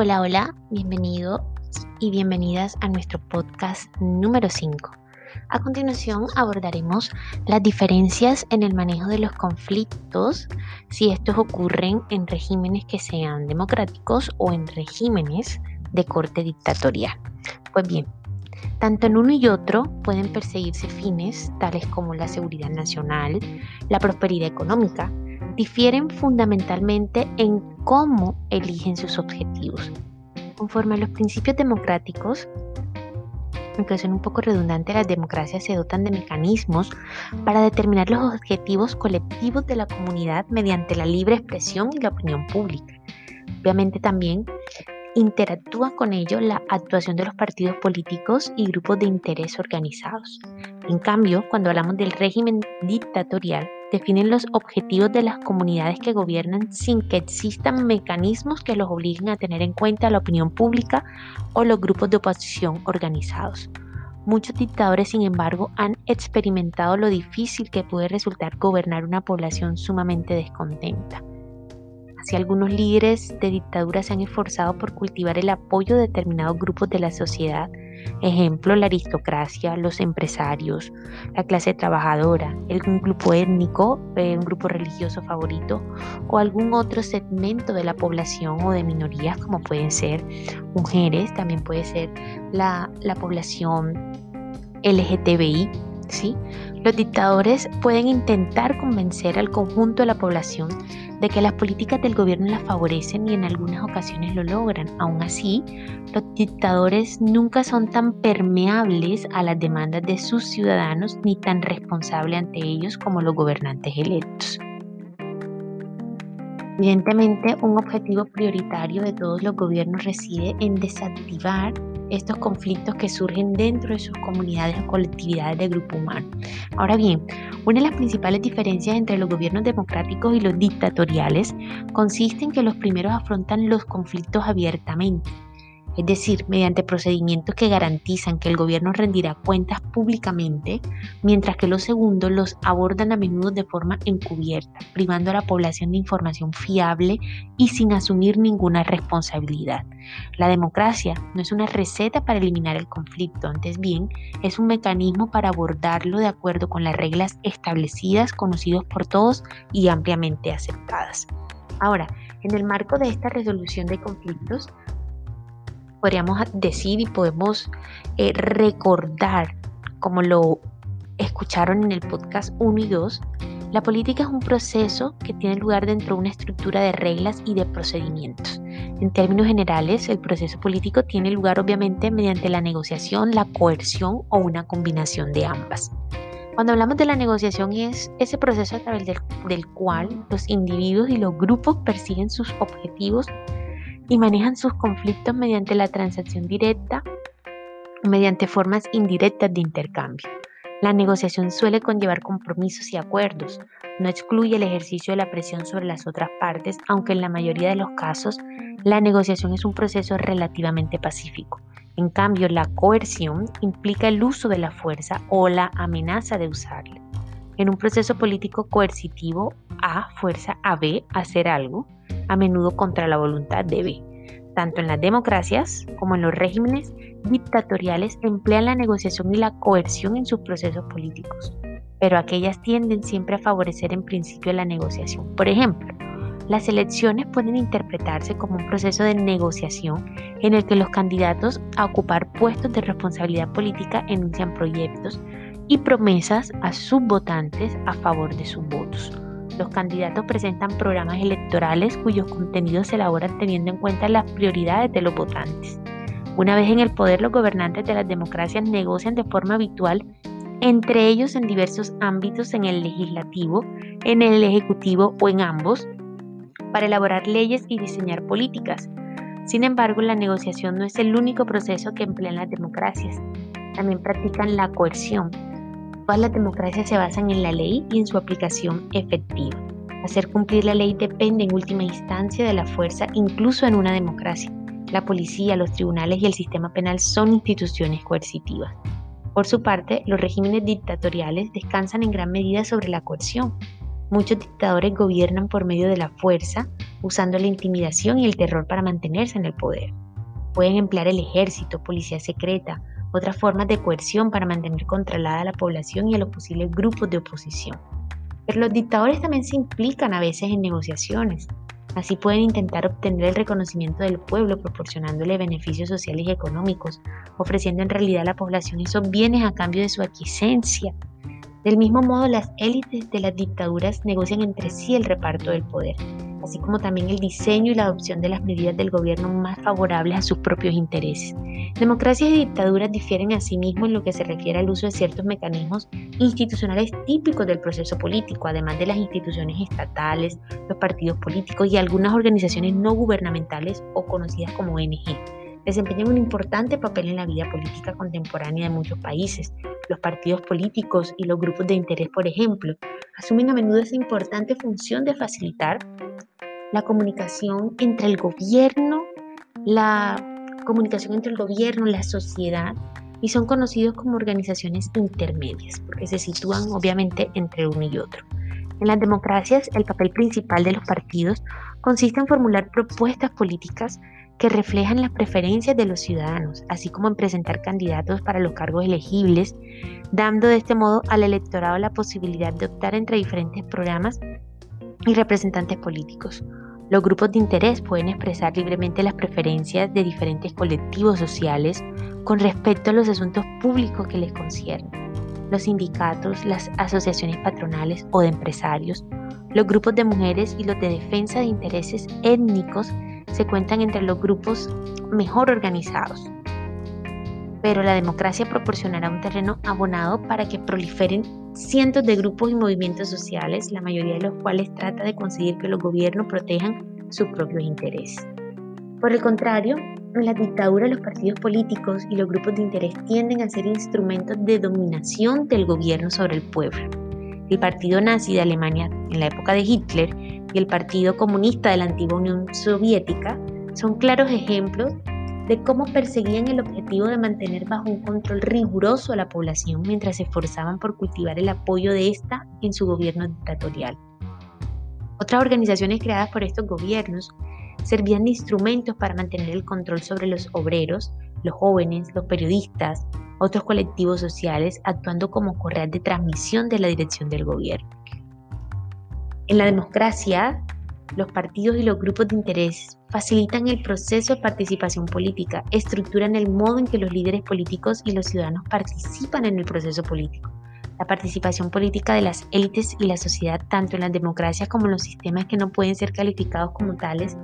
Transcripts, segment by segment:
Hola, hola, bienvenido y bienvenidas a nuestro podcast número 5. A continuación abordaremos las diferencias en el manejo de los conflictos si estos ocurren en regímenes que sean democráticos o en regímenes de corte dictatorial. Pues bien, tanto en uno y otro pueden perseguirse fines tales como la seguridad nacional, la prosperidad económica, difieren fundamentalmente en cómo eligen sus objetivos. Conforme a los principios democráticos, aunque son un poco redundantes, las democracias se dotan de mecanismos para determinar los objetivos colectivos de la comunidad mediante la libre expresión y la opinión pública. Obviamente también interactúa con ello la actuación de los partidos políticos y grupos de interés organizados. En cambio, cuando hablamos del régimen dictatorial, definen los objetivos de las comunidades que gobiernan sin que existan mecanismos que los obliguen a tener en cuenta la opinión pública o los grupos de oposición organizados. Muchos dictadores, sin embargo, han experimentado lo difícil que puede resultar gobernar una población sumamente descontenta. Así algunos líderes de dictadura se han esforzado por cultivar el apoyo de determinados grupos de la sociedad, ejemplo la aristocracia, los empresarios, la clase trabajadora, algún grupo étnico, eh, un grupo religioso favorito o algún otro segmento de la población o de minorías como pueden ser mujeres, también puede ser la, la población LGTBI, ¿sí? Los dictadores pueden intentar convencer al conjunto de la población de que las políticas del gobierno las favorecen y en algunas ocasiones lo logran. Aún así, los dictadores nunca son tan permeables a las demandas de sus ciudadanos ni tan responsables ante ellos como los gobernantes electos. Evidentemente, un objetivo prioritario de todos los gobiernos reside en desactivar estos conflictos que surgen dentro de sus comunidades o colectividades de grupo humano. Ahora bien, una de las principales diferencias entre los gobiernos democráticos y los dictatoriales consiste en que los primeros afrontan los conflictos abiertamente es decir, mediante procedimientos que garantizan que el gobierno rendirá cuentas públicamente, mientras que los segundos los abordan a menudo de forma encubierta, privando a la población de información fiable y sin asumir ninguna responsabilidad. La democracia no es una receta para eliminar el conflicto, antes bien es un mecanismo para abordarlo de acuerdo con las reglas establecidas, conocidos por todos y ampliamente aceptadas. Ahora, en el marco de esta resolución de conflictos, podríamos decir y podemos eh, recordar, como lo escucharon en el podcast 1 y 2, la política es un proceso que tiene lugar dentro de una estructura de reglas y de procedimientos. En términos generales, el proceso político tiene lugar obviamente mediante la negociación, la coerción o una combinación de ambas. Cuando hablamos de la negociación es ese proceso a través del, del cual los individuos y los grupos persiguen sus objetivos y manejan sus conflictos mediante la transacción directa o mediante formas indirectas de intercambio. La negociación suele conllevar compromisos y acuerdos. No excluye el ejercicio de la presión sobre las otras partes, aunque en la mayoría de los casos la negociación es un proceso relativamente pacífico. En cambio, la coerción implica el uso de la fuerza o la amenaza de usarla. En un proceso político coercitivo, A fuerza a B hacer algo, a menudo contra la voluntad de B. Tanto en las democracias como en los regímenes dictatoriales emplean la negociación y la coerción en sus procesos políticos, pero aquellas tienden siempre a favorecer en principio la negociación. Por ejemplo, las elecciones pueden interpretarse como un proceso de negociación en el que los candidatos a ocupar puestos de responsabilidad política enuncian proyectos y promesas a sus votantes a favor de sus votos. Los candidatos presentan programas electorales cuyos contenidos se elaboran teniendo en cuenta las prioridades de los votantes. Una vez en el poder, los gobernantes de las democracias negocian de forma habitual entre ellos en diversos ámbitos en el legislativo, en el ejecutivo o en ambos, para elaborar leyes y diseñar políticas. Sin embargo, la negociación no es el único proceso que emplean las democracias. También practican la coerción, Todas las democracias se basan en la ley y en su aplicación efectiva. Hacer cumplir la ley depende en última instancia de la fuerza, incluso en una democracia. La policía, los tribunales y el sistema penal son instituciones coercitivas. Por su parte, los regímenes dictatoriales descansan en gran medida sobre la coerción. Muchos dictadores gobiernan por medio de la fuerza, usando la intimidación y el terror para mantenerse en el poder. Pueden emplear el ejército, policía secreta, otras formas de coerción para mantener controlada a la población y a los posibles grupos de oposición. Pero los dictadores también se implican a veces en negociaciones. Así pueden intentar obtener el reconocimiento del pueblo proporcionándole beneficios sociales y económicos, ofreciendo en realidad a la población esos bienes a cambio de su aquiescencia. Del mismo modo, las élites de las dictaduras negocian entre sí el reparto del poder, así como también el diseño y la adopción de las medidas del gobierno más favorables a sus propios intereses. Democracias y dictaduras difieren asimismo en lo que se refiere al uso de ciertos mecanismos institucionales típicos del proceso político, además de las instituciones estatales, los partidos políticos y algunas organizaciones no gubernamentales o conocidas como ONG desempeñan un importante papel en la vida política contemporánea de muchos países. Los partidos políticos y los grupos de interés, por ejemplo, asumen a menudo esa importante función de facilitar la comunicación entre el gobierno, la comunicación entre el gobierno, la sociedad, y son conocidos como organizaciones intermedias, porque se sitúan obviamente entre uno y otro. En las democracias, el papel principal de los partidos consiste en formular propuestas políticas que reflejan las preferencias de los ciudadanos, así como en presentar candidatos para los cargos elegibles, dando de este modo al electorado la posibilidad de optar entre diferentes programas y representantes políticos. Los grupos de interés pueden expresar libremente las preferencias de diferentes colectivos sociales con respecto a los asuntos públicos que les conciernen. Los sindicatos, las asociaciones patronales o de empresarios, los grupos de mujeres y los de defensa de intereses étnicos se cuentan entre los grupos mejor organizados. Pero la democracia proporcionará un terreno abonado para que proliferen cientos de grupos y movimientos sociales, la mayoría de los cuales trata de conseguir que los gobiernos protejan sus propios intereses. Por el contrario, en la dictadura los partidos políticos y los grupos de interés tienden a ser instrumentos de dominación del gobierno sobre el pueblo. El partido nazi de Alemania en la época de Hitler y el Partido Comunista de la antigua Unión Soviética son claros ejemplos de cómo perseguían el objetivo de mantener bajo un control riguroso a la población mientras se esforzaban por cultivar el apoyo de ésta en su gobierno dictatorial. Otras organizaciones creadas por estos gobiernos servían de instrumentos para mantener el control sobre los obreros, los jóvenes, los periodistas, otros colectivos sociales, actuando como correas de transmisión de la dirección del gobierno. En la democracia, los partidos y los grupos de interés facilitan el proceso de participación política, estructuran el modo en que los líderes políticos y los ciudadanos participan en el proceso político. La participación política de las élites y la sociedad, tanto en las democracias como en los sistemas que no pueden ser calificados como tales,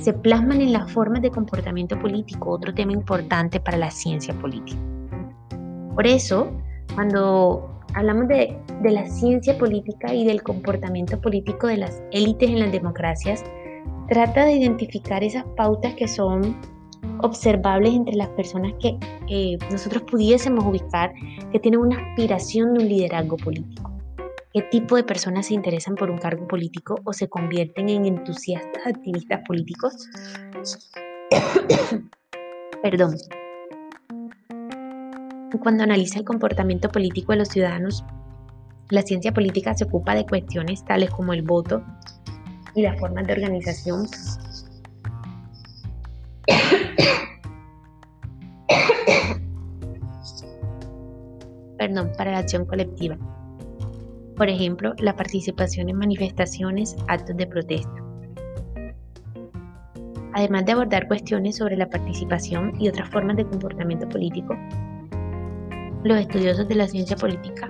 se plasman en las formas de comportamiento político, otro tema importante para la ciencia política. Por eso, cuando hablamos de, la ciencia política y del comportamiento político de las élites en las democracias, trata de identificar esas pautas que son observables entre las personas que eh, nosotros pudiésemos ubicar que tienen una aspiración de un liderazgo político. ¿Qué tipo de personas se interesan por un cargo político o se convierten en entusiastas activistas políticos? Perdón. Cuando analiza el comportamiento político de los ciudadanos, la ciencia política se ocupa de cuestiones tales como el voto y las formas de organización. Perdón, para la acción colectiva. Por ejemplo, la participación en manifestaciones, actos de protesta. Además de abordar cuestiones sobre la participación y otras formas de comportamiento político, los estudiosos de la ciencia política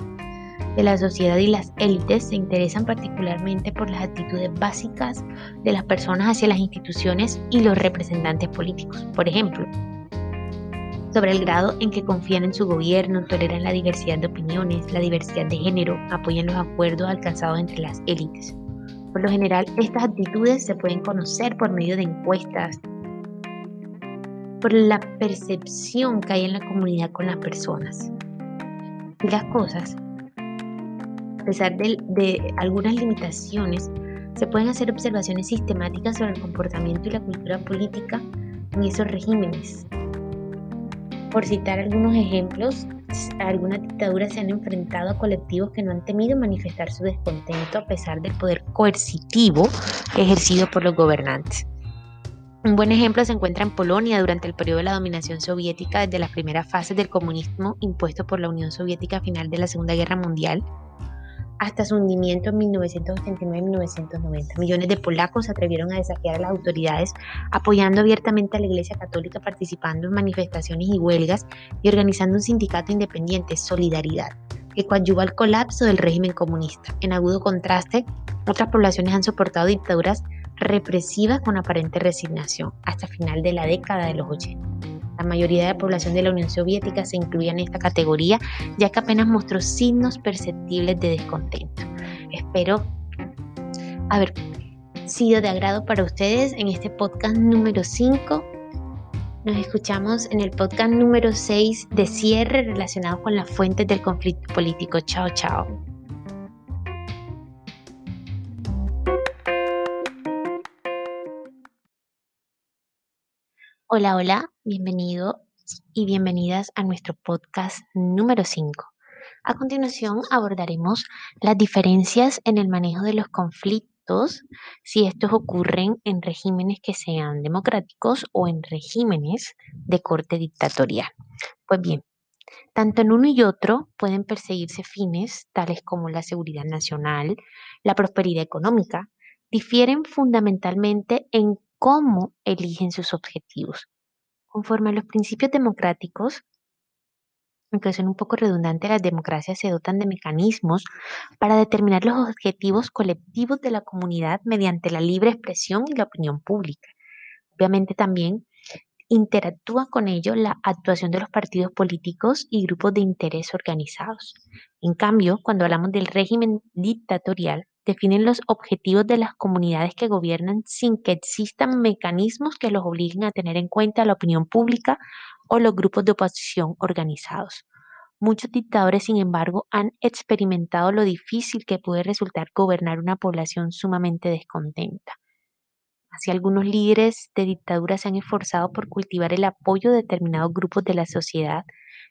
de la sociedad y las élites se interesan particularmente por las actitudes básicas de las personas hacia las instituciones y los representantes políticos. Por ejemplo, sobre el grado en que confían en su gobierno, toleran la diversidad de opiniones, la diversidad de género, apoyan los acuerdos alcanzados entre las élites. Por lo general, estas actitudes se pueden conocer por medio de encuestas, por la percepción que hay en la comunidad con las personas las cosas, a pesar de, algunas limitaciones, se pueden hacer observaciones sistemáticas sobre el comportamiento y la cultura política en esos regímenes. Por citar algunos ejemplos, algunas dictaduras se han enfrentado a colectivos que no han temido manifestar su descontento a pesar del poder coercitivo ejercido por los gobernantes. Un buen ejemplo se encuentra en Polonia durante el periodo de la dominación soviética desde las primeras fases del comunismo impuesto por la Unión Soviética a final de la Segunda Guerra Mundial hasta su hundimiento en 1989-1990. Millones de polacos se atrevieron a desafiar a las autoridades, apoyando abiertamente a la Iglesia Católica, participando en manifestaciones y huelgas y organizando un sindicato independiente, Solidaridad, que coadyuva al colapso del régimen comunista. En agudo contraste, otras poblaciones han soportado dictaduras represivas con aparente resignación hasta final de la década de los 80. La mayoría de la población de la Unión Soviética se incluía en esta categoría, ya que apenas mostró signos perceptibles de descontento. Espero haber sido de agrado para ustedes en este podcast número 5. Nos escuchamos en el podcast número 6 de cierre relacionado con las fuentes del conflicto político. Chao, chao. Hola, hola, bienvenido y bienvenidas a nuestro podcast número 5. A continuación abordaremos las diferencias en el manejo de los conflictos si estos ocurren en regímenes que sean democráticos o en regímenes de corte dictatorial. Pues bien, tanto en uno y otro pueden perseguirse fines tales como la seguridad nacional, la prosperidad económica, difieren fundamentalmente en cómo eligen sus objetivos. Conforme a los principios democráticos, aunque son un poco redundantes, las democracias se dotan de mecanismos para determinar los objetivos colectivos de la comunidad mediante la libre expresión y la opinión pública. Obviamente también interactúa con ello la actuación de los partidos políticos y grupos de interés organizados. En cambio, cuando hablamos del régimen dictatorial, definen los objetivos de las comunidades que gobiernan sin que existan mecanismos que los obliguen a tener en cuenta la opinión pública o los grupos de oposición organizados. Muchos dictadores, sin embargo, han experimentado lo difícil que puede resultar gobernar una población sumamente descontenta. Así algunos líderes de dictadura se han esforzado por cultivar el apoyo de determinados grupos de la sociedad,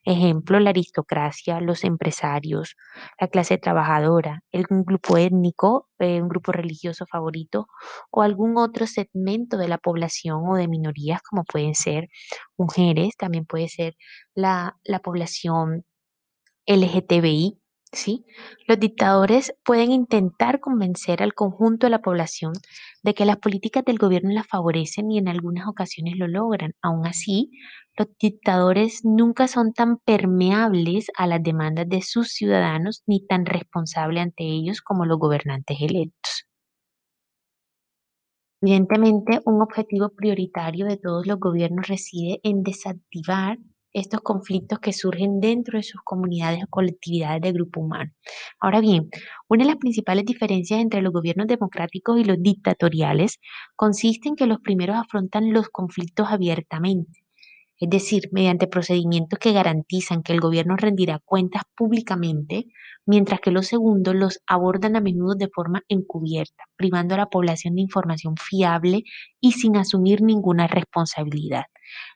ejemplo la aristocracia, los empresarios, la clase trabajadora, algún grupo étnico, eh, un grupo religioso favorito o algún otro segmento de la población o de minorías como pueden ser mujeres, también puede ser la, la población LGTBI, ¿sí? Los dictadores pueden intentar convencer al conjunto de la población de que las políticas del gobierno las favorecen y en algunas ocasiones lo logran. Aún así, los dictadores nunca son tan permeables a las demandas de sus ciudadanos ni tan responsables ante ellos como los gobernantes electos. Evidentemente, un objetivo prioritario de todos los gobiernos reside en desactivar estos conflictos que surgen dentro de sus comunidades o colectividades de grupo humano. Ahora bien, una de las principales diferencias entre los gobiernos democráticos y los dictatoriales consiste en que los primeros afrontan los conflictos abiertamente es decir, mediante procedimientos que garantizan que el gobierno rendirá cuentas públicamente, mientras que los segundos los abordan a menudo de forma encubierta, privando a la población de información fiable y sin asumir ninguna responsabilidad.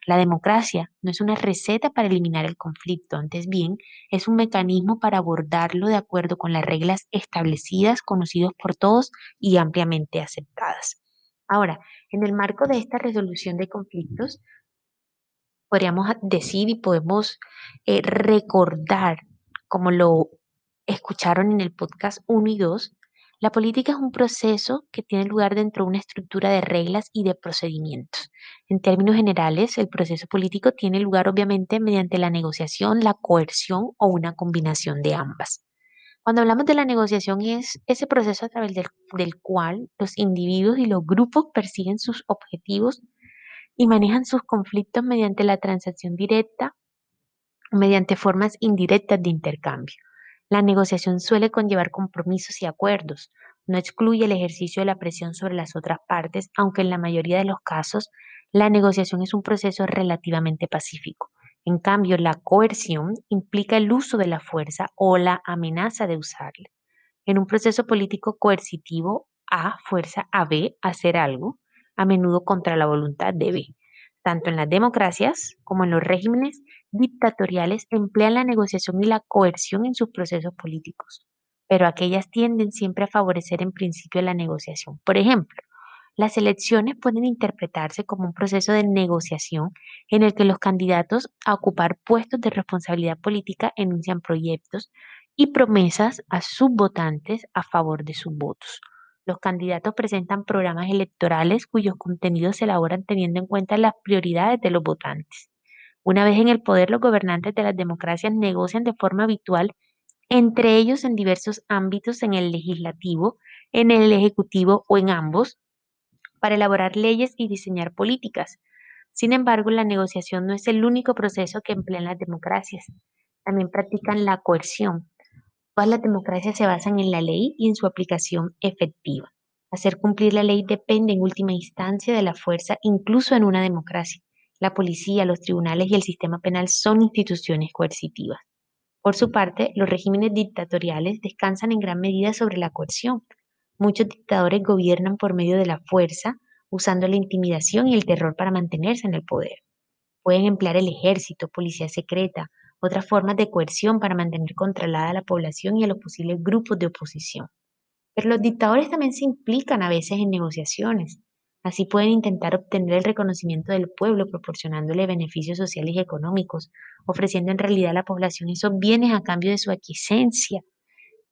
La democracia no es una receta para eliminar el conflicto, antes bien es un mecanismo para abordarlo de acuerdo con las reglas establecidas, conocidos por todos y ampliamente aceptadas. Ahora, en el marco de esta resolución de conflictos, podríamos decir y podemos eh, recordar, como lo escucharon en el podcast 1 y 2, la política es un proceso que tiene lugar dentro de una estructura de reglas y de procedimientos. En términos generales, el proceso político tiene lugar obviamente mediante la negociación, la coerción o una combinación de ambas. Cuando hablamos de la negociación es ese proceso a través del, del cual los individuos y los grupos persiguen sus objetivos y manejan sus conflictos mediante la transacción directa mediante formas indirectas de intercambio. La negociación suele conllevar compromisos y acuerdos. No excluye el ejercicio de la presión sobre las otras partes, aunque en la mayoría de los casos la negociación es un proceso relativamente pacífico. En cambio, la coerción implica el uso de la fuerza o la amenaza de usarla. En un proceso político coercitivo, A fuerza a B hacer algo, a menudo contra la voluntad de B. tanto en las democracias como en los regímenes dictatoriales, emplean la negociación y la coerción en sus procesos políticos, pero aquellas tienden siempre a favorecer en principio la negociación. Por ejemplo, las elecciones pueden interpretarse como un proceso de negociación en el que los candidatos a ocupar puestos de responsabilidad política enuncian proyectos y promesas a sus votantes a favor de sus votos. Los candidatos presentan programas electorales cuyos contenidos se elaboran teniendo en cuenta las prioridades de los votantes. Una vez en el poder, los gobernantes de las democracias negocian de forma habitual entre ellos en diversos ámbitos en el legislativo, en el ejecutivo o en ambos, para elaborar leyes y diseñar políticas. Sin embargo, la negociación no es el único proceso que emplean las democracias. También practican la coerción. Todas las democracias se basan en la ley y en su aplicación efectiva. Hacer cumplir la ley depende en última instancia de la fuerza, incluso en una democracia. La policía, los tribunales y el sistema penal son instituciones coercitivas. Por su parte, los regímenes dictatoriales descansan en gran medida sobre la coerción. Muchos dictadores gobiernan por medio de la fuerza, usando la intimidación y el terror para mantenerse en el poder. Pueden emplear el ejército, policía secreta, otras formas de coerción para mantener controlada a la población y a los posibles grupos de oposición. Pero los dictadores también se implican a veces en negociaciones. Así pueden intentar obtener el reconocimiento del pueblo proporcionándole beneficios sociales y económicos, ofreciendo en realidad a la población esos bienes a cambio de su aquiescencia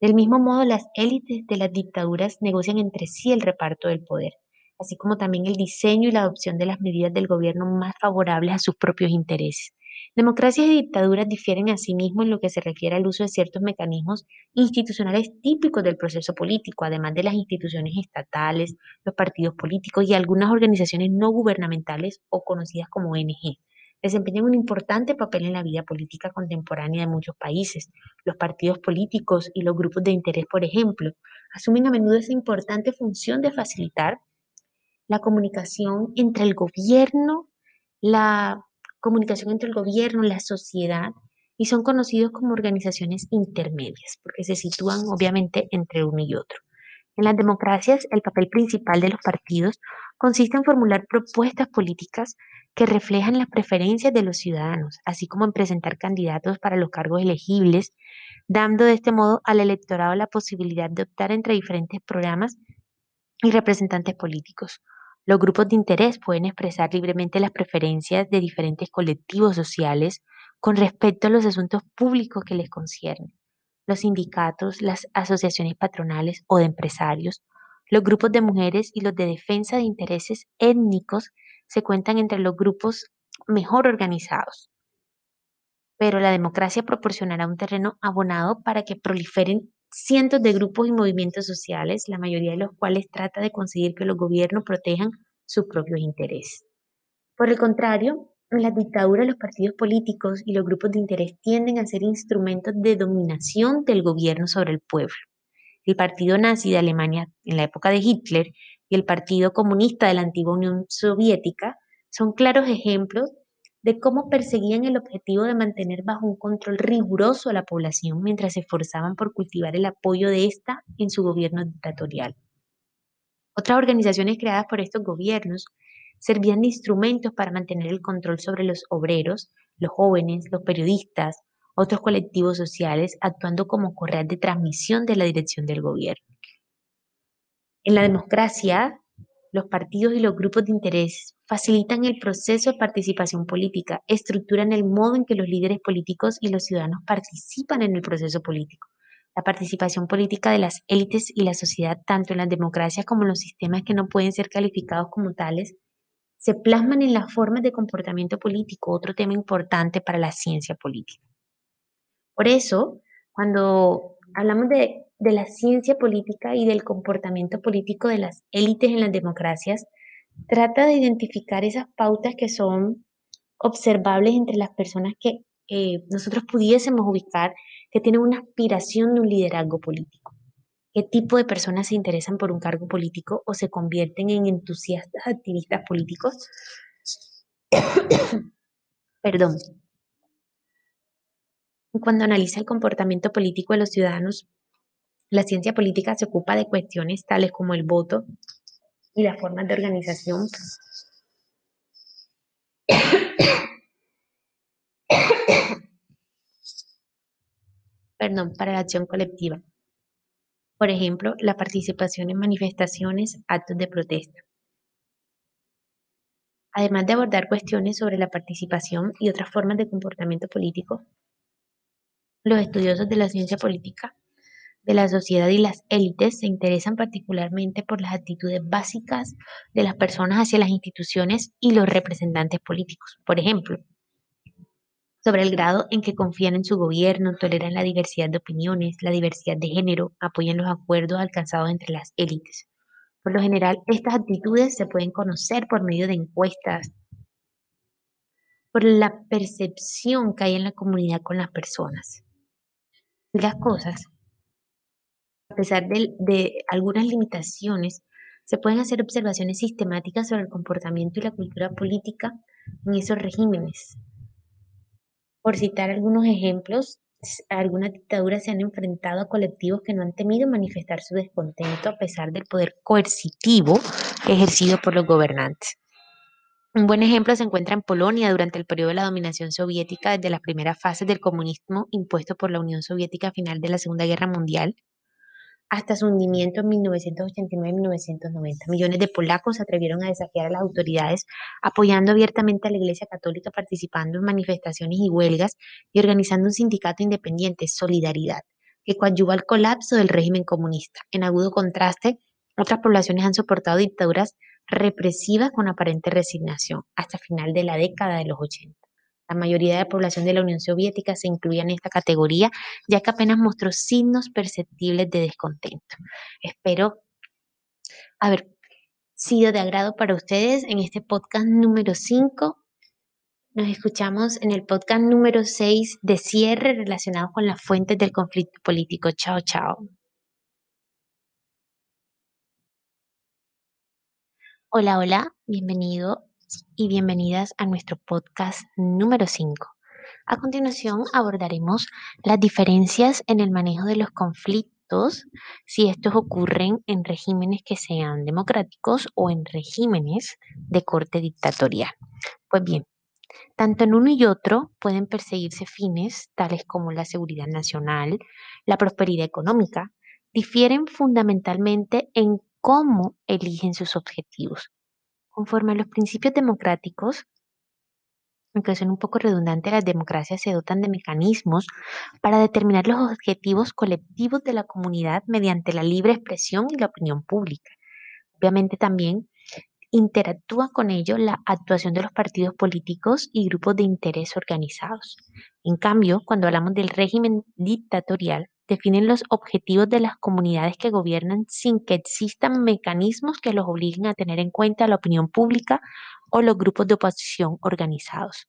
del mismo modo, las élites de las dictaduras negocian entre sí el reparto del poder, así como también el diseño y la adopción de las medidas del gobierno más favorables a sus propios intereses. Democracias y dictaduras difieren asimismo en lo que se refiere al uso de ciertos mecanismos institucionales típicos del proceso político, además de las instituciones estatales, los partidos políticos y algunas organizaciones no gubernamentales o conocidas como ONG desempeñan un importante papel en la vida política contemporánea de muchos países. Los partidos políticos y los grupos de interés, por ejemplo, asumen a menudo esa importante función de facilitar la comunicación entre el gobierno, la comunicación entre el gobierno, la sociedad, y son conocidos como organizaciones intermedias, porque se sitúan obviamente entre uno y otro. En las democracias, el papel principal de los partidos consiste en formular propuestas políticas que reflejan las preferencias de los ciudadanos, así como en presentar candidatos para los cargos elegibles, dando de este modo al electorado la posibilidad de optar entre diferentes programas y representantes políticos. Los grupos de interés pueden expresar libremente las preferencias de diferentes colectivos sociales con respecto a los asuntos públicos que les conciernen. Los sindicatos, las asociaciones patronales o de empresarios, los grupos de mujeres y los de defensa de intereses étnicos se cuentan entre los grupos mejor organizados. Pero la democracia proporcionará un terreno abonado para que proliferen cientos de grupos y movimientos sociales, la mayoría de los cuales trata de conseguir que los gobiernos protejan sus propios intereses. Por el contrario, en las dictaduras los partidos políticos y los grupos de interés tienden a ser instrumentos de dominación del gobierno sobre el pueblo. El partido nazi de Alemania en la época de Hitler y el Partido Comunista de la antigua Unión Soviética son claros ejemplos de cómo perseguían el objetivo de mantener bajo un control riguroso a la población mientras se esforzaban por cultivar el apoyo de ésta en su gobierno dictatorial. Otras organizaciones creadas por estos gobiernos servían de instrumentos para mantener el control sobre los obreros, los jóvenes, los periodistas, otros colectivos sociales, actuando como correas de transmisión de la dirección del gobierno. En la democracia, los partidos y los grupos de interés facilitan el proceso de participación política, estructuran el modo en que los líderes políticos y los ciudadanos participan en el proceso político. La participación política de las élites y la sociedad, tanto en las democracias como en los sistemas que no pueden ser calificados como tales, se plasman en las formas de comportamiento político, otro tema importante para la ciencia política. Por eso, cuando hablamos de de la ciencia política y del comportamiento político de las élites en las democracias, trata de identificar esas pautas que son observables entre las personas que eh, nosotros pudiésemos ubicar que tienen una aspiración de un liderazgo político. ¿Qué tipo de personas se interesan por un cargo político o se convierten en entusiastas activistas políticos? Perdón. Cuando analiza el comportamiento político de los ciudadanos, la ciencia política se ocupa de cuestiones tales como el voto y las formas de organización Perdón, para la acción colectiva. Por ejemplo, la participación en manifestaciones, actos de protesta. Además de abordar cuestiones sobre la participación y otras formas de comportamiento político, los estudiosos de la ciencia política de la sociedad y las élites se interesan particularmente por las actitudes básicas de las personas hacia las instituciones y los representantes políticos. Por ejemplo, sobre el grado en que confían en su gobierno, toleran la diversidad de opiniones, la diversidad de género, apoyan los acuerdos alcanzados entre las élites. Por lo general, estas actitudes se pueden conocer por medio de encuestas, por la percepción que hay en la comunidad con las personas. Las cosas a pesar de, algunas limitaciones, se pueden hacer observaciones sistemáticas sobre el comportamiento y la cultura política en esos regímenes. Por citar algunos ejemplos, algunas dictaduras se han enfrentado a colectivos que no han temido manifestar su descontento a pesar del poder coercitivo ejercido por los gobernantes. Un buen ejemplo se encuentra en Polonia durante el periodo de la dominación soviética desde las primeras fases del comunismo impuesto por la Unión Soviética a final de la Segunda Guerra Mundial hasta su hundimiento en 1989-1990. Millones de polacos se atrevieron a desafiar a las autoridades, apoyando abiertamente a la Iglesia Católica, participando en manifestaciones y huelgas y organizando un sindicato independiente, Solidaridad, que coadyuva al colapso del régimen comunista. En agudo contraste, otras poblaciones han soportado dictaduras represivas con aparente resignación hasta final de la década de los 80. La mayoría de la población de la Unión Soviética se incluía en esta categoría, ya que apenas mostró signos perceptibles de descontento. Espero haber sido de agrado para ustedes en este podcast número 5. Nos escuchamos en el podcast número 6 de cierre relacionado con las fuentes del conflicto político. Chao, chao. Hola, hola, bienvenido y bienvenidas a nuestro podcast número 5. A continuación abordaremos las diferencias en el manejo de los conflictos si estos ocurren en regímenes que sean democráticos o en regímenes de corte dictatorial. Pues bien, tanto en uno y otro pueden perseguirse fines tales como la seguridad nacional, la prosperidad económica, difieren fundamentalmente en cómo eligen sus objetivos. Conforme a los principios democráticos, aunque son un poco redundantes, las democracias se dotan de mecanismos para determinar los objetivos colectivos de la comunidad mediante la libre expresión y la opinión pública. Obviamente también interactúa con ello la actuación de los partidos políticos y grupos de interés organizados. En cambio, cuando hablamos del régimen dictatorial, definen los objetivos de las comunidades que gobiernan sin que existan mecanismos que los obliguen a tener en cuenta la opinión pública o los grupos de oposición organizados.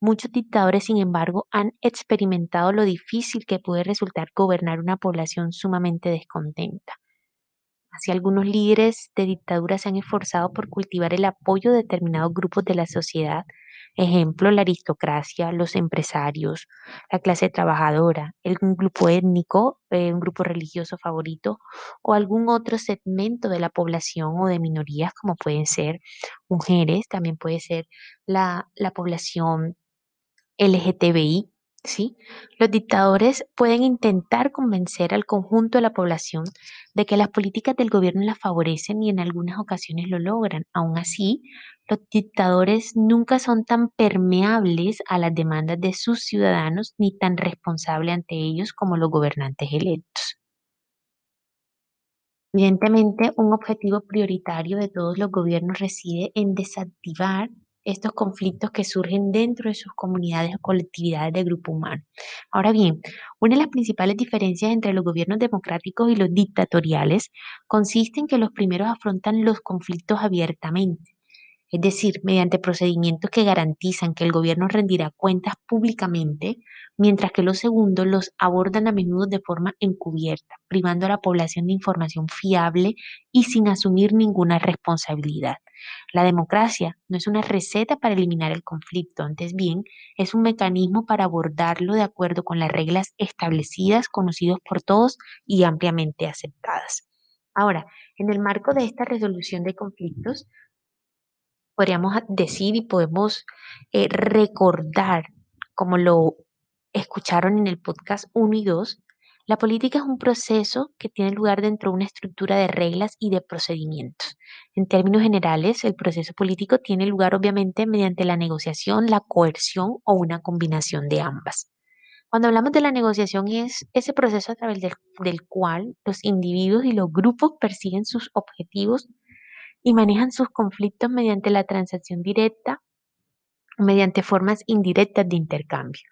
Muchos dictadores, sin embargo, han experimentado lo difícil que puede resultar gobernar una población sumamente descontenta. Así algunos líderes de dictadura se han esforzado por cultivar el apoyo de determinados grupos de la sociedad, ejemplo, la aristocracia, los empresarios, la clase trabajadora, algún grupo étnico, eh, un grupo religioso favorito o algún otro segmento de la población o de minorías como pueden ser mujeres, también puede ser la, la población LGTBI, ¿sí? Los dictadores pueden intentar convencer al conjunto de la población de que las políticas del gobierno las favorecen y en algunas ocasiones lo logran. Aún así, los dictadores nunca son tan permeables a las demandas de sus ciudadanos ni tan responsables ante ellos como los gobernantes electos. Evidentemente, un objetivo prioritario de todos los gobiernos reside en desactivar estos conflictos que surgen dentro de sus comunidades o colectividades de grupo humano. Ahora bien, una de las principales diferencias entre los gobiernos democráticos y los dictatoriales consiste en que los primeros afrontan los conflictos abiertamente, es decir, mediante procedimientos que garantizan que el gobierno rendirá cuentas públicamente, mientras que los segundos los abordan a menudo de forma encubierta, privando a la población de información fiable y sin asumir ninguna responsabilidad. La democracia no es una receta para eliminar el conflicto, antes bien, es un mecanismo para abordarlo de acuerdo con las reglas establecidas, conocidos por todos y ampliamente aceptadas. Ahora, en el marco de esta resolución de conflictos, podríamos decir y podemos eh, recordar, como lo escucharon en el podcast 1 y 2, la política es un proceso que tiene lugar dentro de una estructura de reglas y de procedimientos. En términos generales, el proceso político tiene lugar obviamente mediante la negociación, la coerción o una combinación de ambas. Cuando hablamos de la negociación es ese proceso a través del, del cual los individuos y los grupos persiguen sus objetivos y manejan sus conflictos mediante la transacción directa o mediante formas indirectas de intercambio.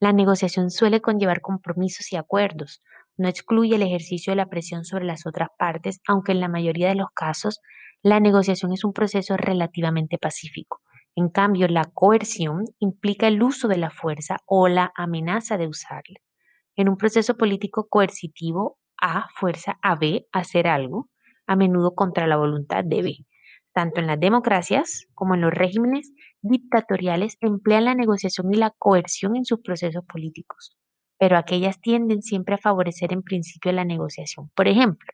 La negociación suele conllevar compromisos y acuerdos. No excluye el ejercicio de la presión sobre las otras partes, aunque en la mayoría de los casos la negociación es un proceso relativamente pacífico. En cambio, la coerción implica el uso de la fuerza o la amenaza de usarla. En un proceso político coercitivo, A fuerza a B hacer algo, a menudo contra la voluntad de B. Tanto en las democracias como en los regímenes dictatoriales emplean la negociación y la coerción en sus procesos políticos, pero aquellas tienden siempre a favorecer en principio la negociación. Por ejemplo,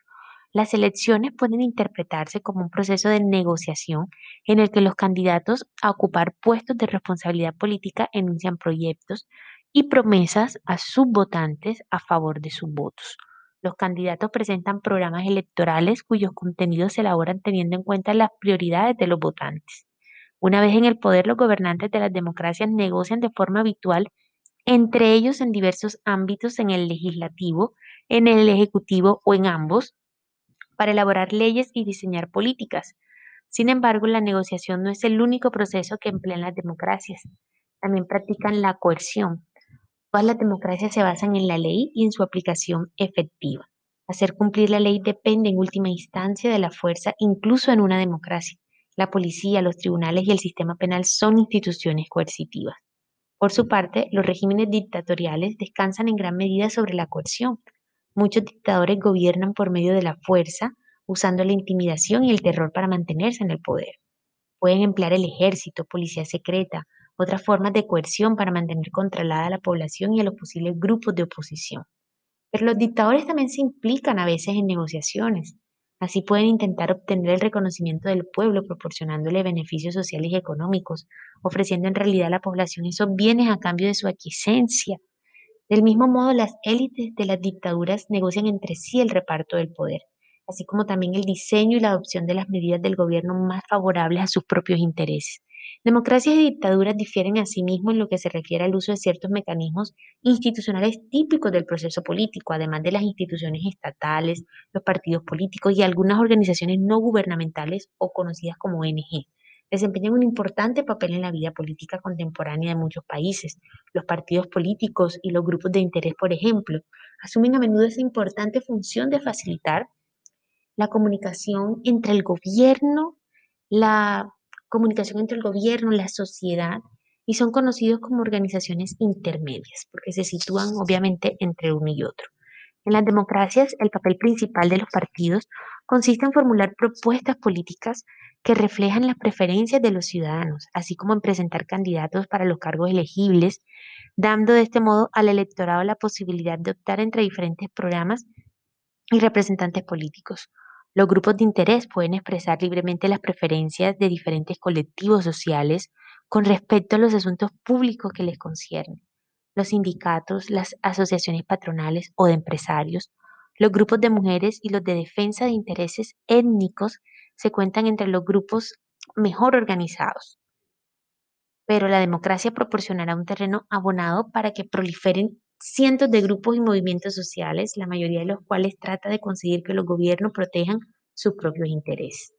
las elecciones pueden interpretarse como un proceso de negociación en el que los candidatos a ocupar puestos de responsabilidad política enuncian proyectos y promesas a sus votantes a favor de sus votos. Los candidatos presentan programas electorales cuyos contenidos se elaboran teniendo en cuenta las prioridades de los votantes. Una vez en el poder, los gobernantes de las democracias negocian de forma habitual entre ellos en diversos ámbitos, en el legislativo, en el ejecutivo o en ambos, para elaborar leyes y diseñar políticas. Sin embargo, la negociación no es el único proceso que emplean las democracias. También practican la coerción, Todas las democracias se basan en la ley y en su aplicación efectiva. Hacer cumplir la ley depende en última instancia de la fuerza, incluso en una democracia. La policía, los tribunales y el sistema penal son instituciones coercitivas. Por su parte, los regímenes dictatoriales descansan en gran medida sobre la coerción. Muchos dictadores gobiernan por medio de la fuerza, usando la intimidación y el terror para mantenerse en el poder. Pueden emplear el ejército, policía secreta, otras formas de coerción para mantener controlada a la población y a los posibles grupos de oposición. Pero los dictadores también se implican a veces en negociaciones. Así pueden intentar obtener el reconocimiento del pueblo proporcionándole beneficios sociales y económicos, ofreciendo en realidad a la población esos bienes a cambio de su aquiescencia. Del mismo modo, las élites de las dictaduras negocian entre sí el reparto del poder, así como también el diseño y la adopción de las medidas del gobierno más favorables a sus propios intereses. Democracias y dictaduras difieren asimismo en lo que se refiere al uso de ciertos mecanismos institucionales típicos del proceso político, además de las instituciones estatales, los partidos políticos y algunas organizaciones no gubernamentales o conocidas como ONG. Desempeñan un importante papel en la vida política contemporánea de muchos países. Los partidos políticos y los grupos de interés, por ejemplo, asumen a menudo esa importante función de facilitar la comunicación entre el gobierno, la comunicación entre el gobierno, la sociedad, y son conocidos como organizaciones intermedias, porque se sitúan obviamente entre uno y otro. En las democracias, el papel principal de los partidos consiste en formular propuestas políticas que reflejan las preferencias de los ciudadanos, así como en presentar candidatos para los cargos elegibles, dando de este modo al electorado la posibilidad de optar entre diferentes programas y representantes políticos. Los grupos de interés pueden expresar libremente las preferencias de diferentes colectivos sociales con respecto a los asuntos públicos que les conciernen. Los sindicatos, las asociaciones patronales o de empresarios, los grupos de mujeres y los de defensa de intereses étnicos se cuentan entre los grupos mejor organizados. Pero la democracia proporcionará un terreno abonado para que proliferen cientos de grupos y movimientos sociales, la mayoría de los cuales trata de conseguir que los gobiernos protejan sus propios intereses.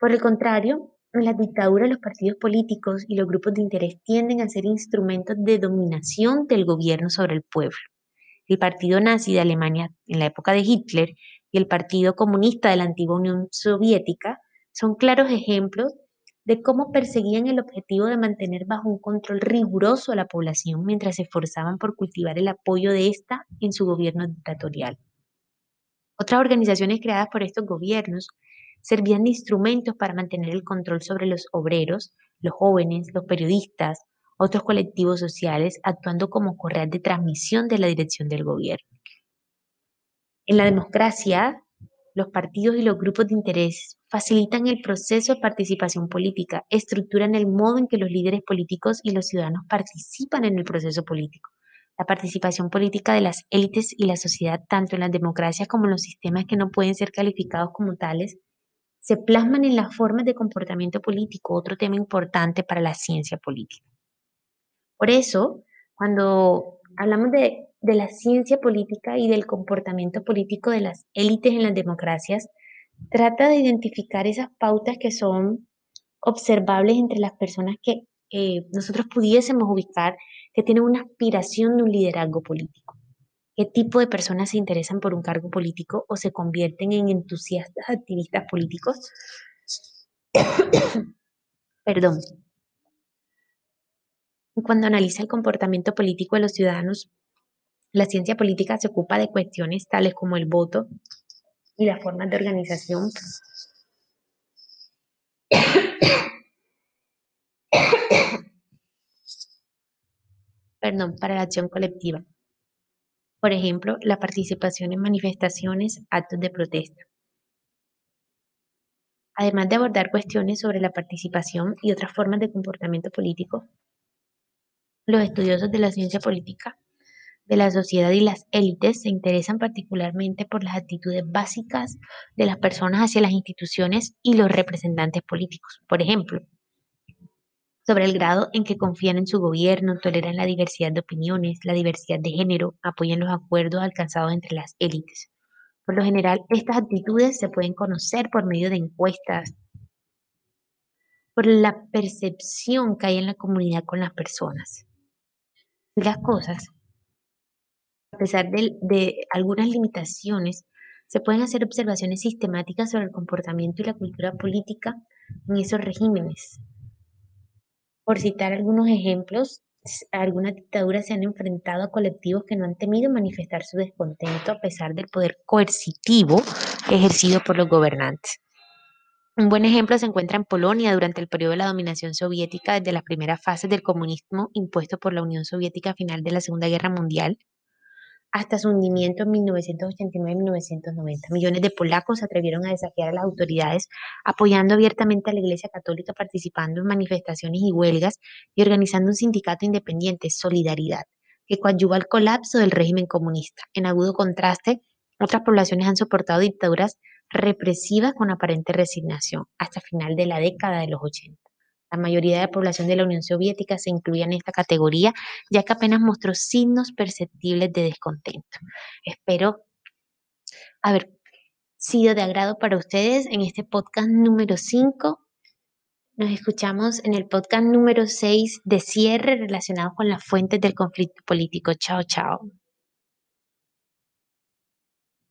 Por el contrario, en las dictaduras los partidos políticos y los grupos de interés tienden a ser instrumentos de dominación del gobierno sobre el pueblo. El Partido Nazi de Alemania en la época de Hitler y el Partido Comunista de la antigua Unión Soviética son claros ejemplos de cómo perseguían el objetivo de mantener bajo un control riguroso a la población mientras se esforzaban por cultivar el apoyo de ésta en su gobierno dictatorial. Otras organizaciones creadas por estos gobiernos servían de instrumentos para mantener el control sobre los obreros, los jóvenes, los periodistas, otros colectivos sociales, actuando como correas de transmisión de la dirección del gobierno. En la democracia, los partidos y los grupos de interés facilitan el proceso de participación política, estructuran el modo en que los líderes políticos y los ciudadanos participan en el proceso político. La participación política de las élites y la sociedad, tanto en las democracias como en los sistemas que no pueden ser calificados como tales, se plasman en las formas de comportamiento político, otro tema importante para la ciencia política. Por eso, cuando hablamos de, de la ciencia política y del comportamiento político de las élites en las democracias, trata de identificar esas pautas que son observables entre las personas que eh, nosotros pudiésemos ubicar que tienen una aspiración de un liderazgo político. ¿Qué tipo de personas se interesan por un cargo político o se convierten en entusiastas activistas políticos? Perdón. Cuando analiza el comportamiento político de los ciudadanos, la ciencia política se ocupa de cuestiones tales como el voto y las formas de organización perdón, para la acción colectiva. Por ejemplo, la participación en manifestaciones, actos de protesta. Además de abordar cuestiones sobre la participación y otras formas de comportamiento político, los estudiosos de la ciencia política de la sociedad y las élites se interesan particularmente por las actitudes básicas de las personas hacia las instituciones y los representantes políticos. Por ejemplo, sobre el grado en que confían en su gobierno, toleran la diversidad de opiniones, la diversidad de género, apoyan los acuerdos alcanzados entre las élites. Por lo general, estas actitudes se pueden conocer por medio de encuestas, por la percepción que hay en la comunidad con las personas. Las cosas, a pesar de, algunas limitaciones, se pueden hacer observaciones sistemáticas sobre el comportamiento y la cultura política en esos regímenes, por citar algunos ejemplos, algunas dictaduras se han enfrentado a colectivos que no han temido manifestar su descontento a pesar del poder coercitivo ejercido por los gobernantes. Un buen ejemplo se encuentra en Polonia durante el periodo de la dominación soviética desde las primeras fases del comunismo impuesto por la Unión Soviética a final de la Segunda Guerra Mundial hasta su hundimiento en 1989-1990. Millones de polacos se atrevieron a desafiar a las autoridades, apoyando abiertamente a la Iglesia Católica, participando en manifestaciones y huelgas y organizando un sindicato independiente, Solidaridad, que coadyuva al colapso del régimen comunista. En agudo contraste, otras poblaciones han soportado dictaduras represivas con aparente resignación hasta final de la década de los 80. La mayoría de la población de la Unión Soviética se incluía en esta categoría, ya que apenas mostró signos perceptibles de descontento. Espero haber sido de agrado para ustedes en este podcast número 5. Nos escuchamos en el podcast número 6 de cierre relacionado con las fuentes del conflicto político. Chao, chao.